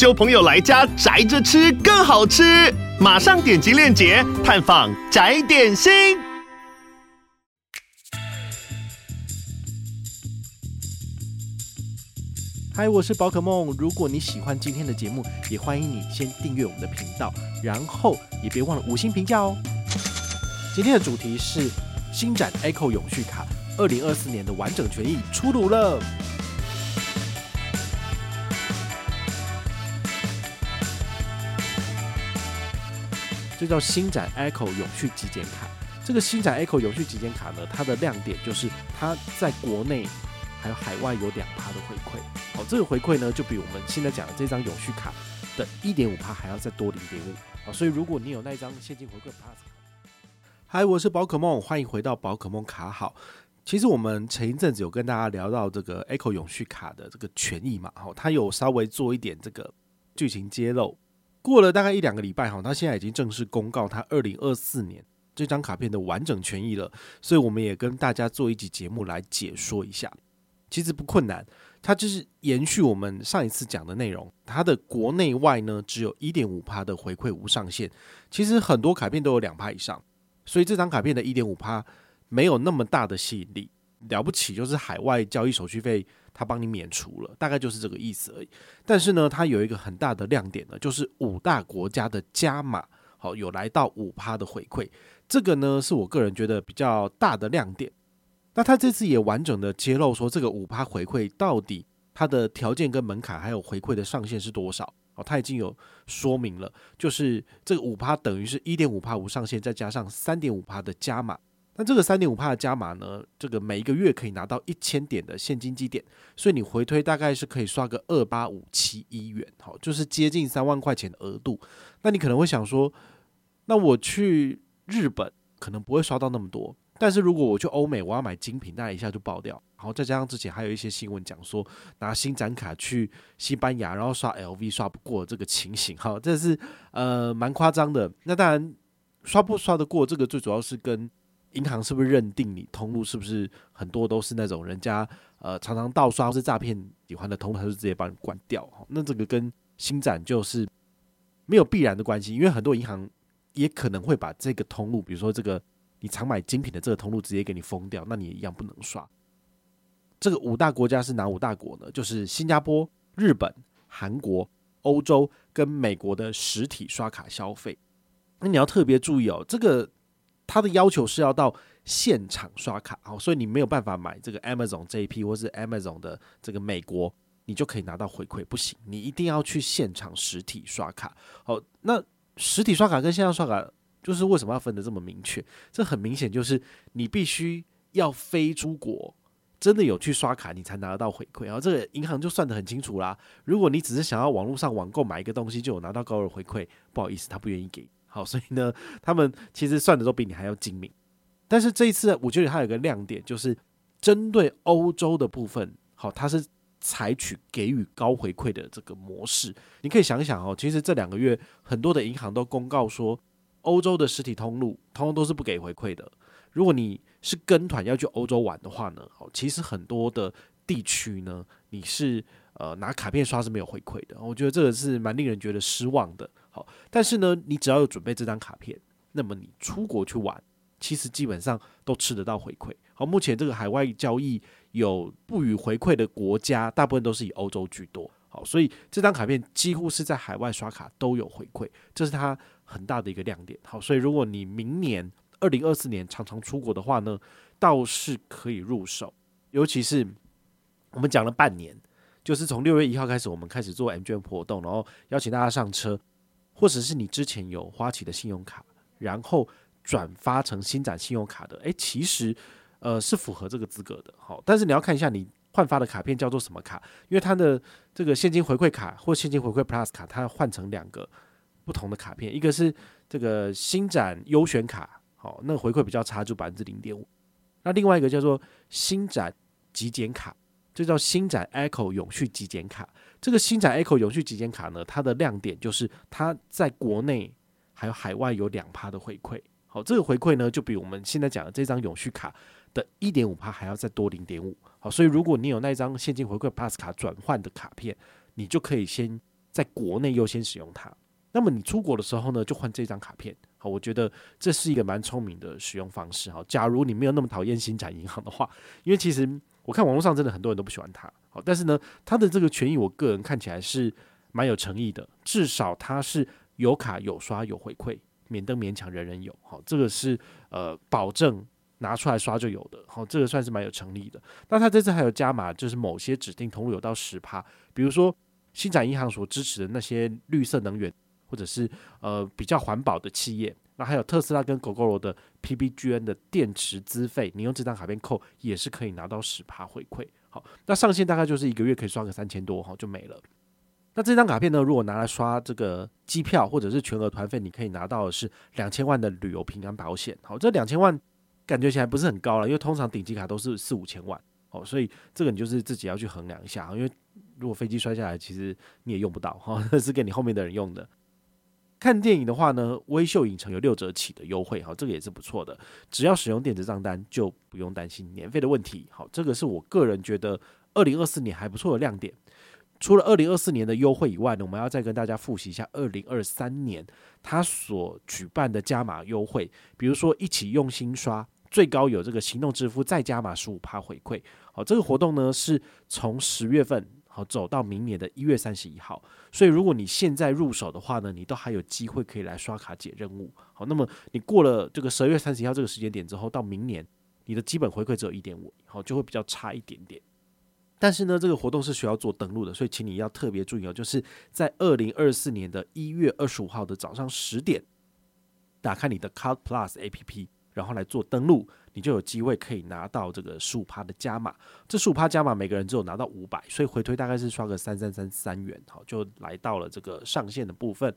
揪朋友来家宅着吃更好吃。马上点击链接探访宅点心。嗨，我是宝可梦。如果你喜欢今天的节目，也欢迎你先订阅我们的频道，然后也别忘了五星评价哦。今天的主题是星展 Echo 永续卡二零二四年的完整权益出炉了。就叫星展 Echo 永续极简卡。这个星展 Echo 永续极简卡呢，它的亮点就是它在国内还有海外有两趴的回馈。好，这个回馈呢，就比我们现在讲的这张永续卡的一点五趴还要再多零点五。好，所以如果你有那一张现金回馈 Plus 卡，嗨，我是宝可梦，欢迎回到宝可梦卡好。其实我们前一阵子有跟大家聊到这个 Echo 永续卡的这个权益嘛，好，它有稍微做一点这个剧情揭露。过了大概一两个礼拜哈，他现在已经正式公告他二零二四年这张卡片的完整权益了，所以我们也跟大家做一集节目来解说一下。其实不困难，它就是延续我们上一次讲的内容，它的国内外呢只有一点五趴的回馈无上限，其实很多卡片都有两趴以上，所以这张卡片的一点五趴没有那么大的吸引力。了不起就是海外交易手续费。他帮你免除了，大概就是这个意思而已。但是呢，它有一个很大的亮点呢，就是五大国家的加码，好，有来到五趴的回馈，这个呢是我个人觉得比较大的亮点。那他这次也完整的揭露说，这个五趴回馈到底它的条件跟门槛，还有回馈的上限是多少？哦，他已经有说明了，就是这个五趴等于是一点五趴无上限，再加上三点五趴的加码。那这个三点五帕的加码呢，这个每一个月可以拿到一千点的现金积点，所以你回推大概是可以刷个二八五七一元，好，就是接近三万块钱的额度。那你可能会想说，那我去日本可能不会刷到那么多，但是如果我去欧美，我要买精品，那一下就爆掉。然后再加上之前还有一些新闻讲说，拿新展卡去西班牙，然后刷 LV 刷不过这个情形，哈，这是呃蛮夸张的。那当然刷不刷得过，这个最主要是跟银行是不是认定你通路是不是很多都是那种人家呃常常盗刷或是诈骗喜欢的通路，他就直接把你关掉？那这个跟新展就是没有必然的关系，因为很多银行也可能会把这个通路，比如说这个你常买精品的这个通路直接给你封掉，那你也一样不能刷。这个五大国家是哪五大国呢？就是新加坡、日本、韩国、欧洲跟美国的实体刷卡消费。那你要特别注意哦，这个。他的要求是要到现场刷卡，好，所以你没有办法买这个 Amazon JP 或是 Amazon 的这个美国，你就可以拿到回馈，不行，你一定要去现场实体刷卡。好，那实体刷卡跟线上刷卡，就是为什么要分得这么明确？这很明显就是你必须要飞出国，真的有去刷卡，你才拿得到回馈。然后这个银行就算得很清楚啦。如果你只是想要网络上网购买一个东西就有拿到高额回馈，不好意思，他不愿意给。好，所以呢，他们其实算的都比你还要精明。但是这一次，我觉得它有个亮点，就是针对欧洲的部分，好，它是采取给予高回馈的这个模式。你可以想想哦，其实这两个月很多的银行都公告说，欧洲的实体通路通通都是不给回馈的。如果你是跟团要去欧洲玩的话呢，好，其实很多的地区呢，你是呃拿卡片刷是没有回馈的。我觉得这个是蛮令人觉得失望的。但是呢，你只要有准备这张卡片，那么你出国去玩，其实基本上都吃得到回馈。好，目前这个海外交易有不予回馈的国家，大部分都是以欧洲居多。好，所以这张卡片几乎是在海外刷卡都有回馈，这是它很大的一个亮点。好，所以如果你明年二零二四年常常出国的话呢，倒是可以入手。尤其是我们讲了半年，就是从六月一号开始，我们开始做 M 券活动，然后邀请大家上车。或者是你之前有花旗的信用卡，然后转发成新展信用卡的，诶，其实呃是符合这个资格的。好，但是你要看一下你换发的卡片叫做什么卡，因为它的这个现金回馈卡或现金回馈 Plus 卡，它换成两个不同的卡片，一个是这个新展优选卡，好，那个回馈比较差，就百分之零点五。那另外一个叫做新展极简卡，就叫星展 Echo 永续极简卡。这个星展 Echo 永续极简卡呢，它的亮点就是它在国内还有海外有两趴的回馈。好，这个回馈呢，就比我们现在讲的这张永续卡的一点五趴还要再多零点五。好，所以如果你有那张现金回馈 Plus 卡转换的卡片，你就可以先在国内优先使用它。那么你出国的时候呢，就换这张卡片。好，我觉得这是一个蛮聪明的使用方式。好，假如你没有那么讨厌星展银行的话，因为其实我看网络上真的很多人都不喜欢他。好，但是呢，他的这个权益，我个人看起来是蛮有诚意的。至少他是有卡有刷有回馈，免登勉强人人有。好，这个是呃保证拿出来刷就有的。好，这个算是蛮有诚意的。那他这次还有加码，就是某些指定通路有到十趴，比如说星展银行所支持的那些绿色能源。或者是呃比较环保的企业，那还有特斯拉跟 GO GO 罗的 PBGN 的电池资费，你用这张卡片扣也是可以拿到十趴回馈。好，那上限大概就是一个月可以刷个三千多，哈，就没了。那这张卡片呢，如果拿来刷这个机票或者是全额团费，你可以拿到的是两千万的旅游平安保险。好，这两千万感觉起来不是很高了，因为通常顶级卡都是四五千万。哦，所以这个你就是自己要去衡量一下，因为如果飞机摔下来，其实你也用不到，哈，是给你后面的人用的。看电影的话呢，微秀影城有六折起的优惠，好，这个也是不错的。只要使用电子账单，就不用担心年费的问题。好，这个是我个人觉得二零二四年还不错的亮点。除了二零二四年的优惠以外呢，我们要再跟大家复习一下二零二三年它所举办的加码优惠，比如说一起用心刷，最高有这个行动支付再加码十五趴回馈。好，这个活动呢是从十月份。好，走到明年的一月三十一号，所以如果你现在入手的话呢，你都还有机会可以来刷卡解任务。好，那么你过了这个十二月三十一号这个时间点之后，到明年你的基本回馈只有一点五，好，就会比较差一点点。但是呢，这个活动是需要做登录的，所以请你要特别注意哦，就是在二零二四年的一月二十五号的早上十点，打开你的 Card Plus APP。然后来做登录，你就有机会可以拿到这个十五趴的加码。这十五趴加码，每个人只有拿到五百，所以回推大概是刷个三三三三元，好，就来到了这个上限的部分。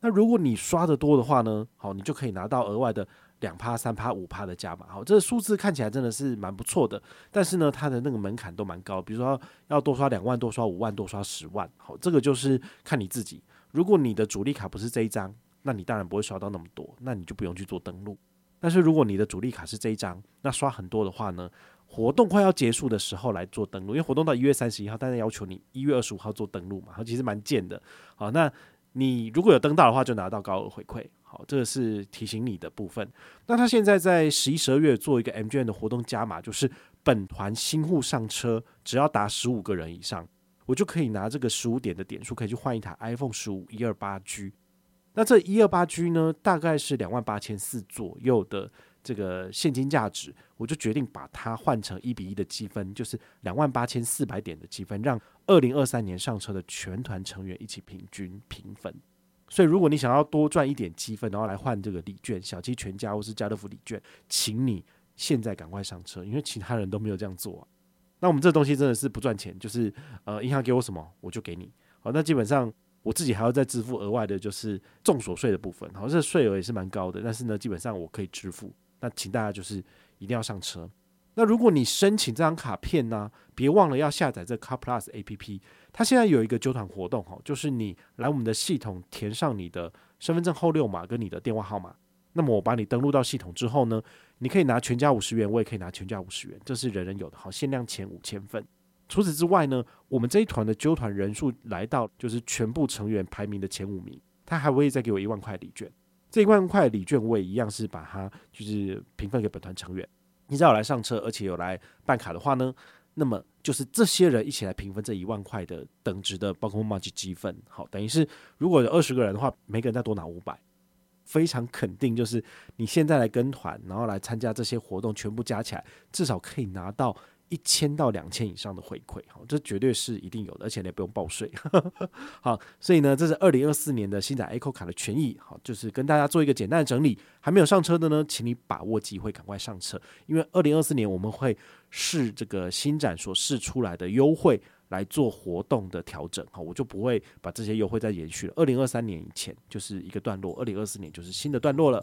那如果你刷得多的话呢，好，你就可以拿到额外的两趴、三趴、五趴的加码。好，这个数字看起来真的是蛮不错的，但是呢，它的那个门槛都蛮高，比如说要多刷两万、多刷五万、多刷十万，好，这个就是看你自己。如果你的主力卡不是这一张，那你当然不会刷到那么多，那你就不用去做登录。但是如果你的主力卡是这一张，那刷很多的话呢，活动快要结束的时候来做登录，因为活动到一月三十一号，但是要求你一月二十五号做登录嘛，它其实蛮贱的。好，那你如果有登到的话，就拿到高额回馈。好，这个是提醒你的部分。那他现在在十一、十二月做一个 MGM 的活动加码，就是本团新户上车，只要达十五个人以上，我就可以拿这个十五点的点数，可以去换一台 iPhone 十五一二八 G。那这一二八 G 呢，大概是两万八千四左右的这个现金价值，我就决定把它换成一比一的积分，就是两万八千四百点的积分，让二零二三年上车的全团成员一起平均平分。所以，如果你想要多赚一点积分，然后来换这个礼券，小七全家或是家乐福礼券，请你现在赶快上车，因为其他人都没有这样做啊。那我们这东西真的是不赚钱，就是呃，银行给我什么我就给你。好，那基本上。我自己还要再支付额外的，就是重所税的部分，好，这税额也是蛮高的，但是呢，基本上我可以支付。那请大家就是一定要上车。那如果你申请这张卡片呢，别忘了要下载这 Car Plus APP。它现在有一个揪团活动，哈，就是你来我们的系统填上你的身份证后六码跟你的电话号码，那么我把你登录到系统之后呢，你可以拿全家五十元，我也可以拿全家五十元，这是人人有的，好，限量前五千份。除此之外呢，我们这一团的揪团人数来到就是全部成员排名的前五名，他还会再给我一万块礼券。这一万块礼券我也一样是把它就是平分给本团成员。你只要来上车，而且有来办卡的话呢，那么就是这些人一起来平分这一万块的等值的，包括 magic 积分。好，等于是如果有二十个人的话，每个人再多拿五百，非常肯定就是你现在来跟团，然后来参加这些活动，全部加起来至少可以拿到。一千到两千以上的回馈，好，这绝对是一定有的，而且你也不用报税。好，所以呢，这是二零二四年的新展 Echo 卡的权益，好，就是跟大家做一个简单的整理。还没有上车的呢，请你把握机会，赶快上车，因为二零二四年我们会试这个新展所试出来的优惠，来做活动的调整，好，我就不会把这些优惠再延续了。二零二三年以前就是一个段落，二零二四年就是新的段落了。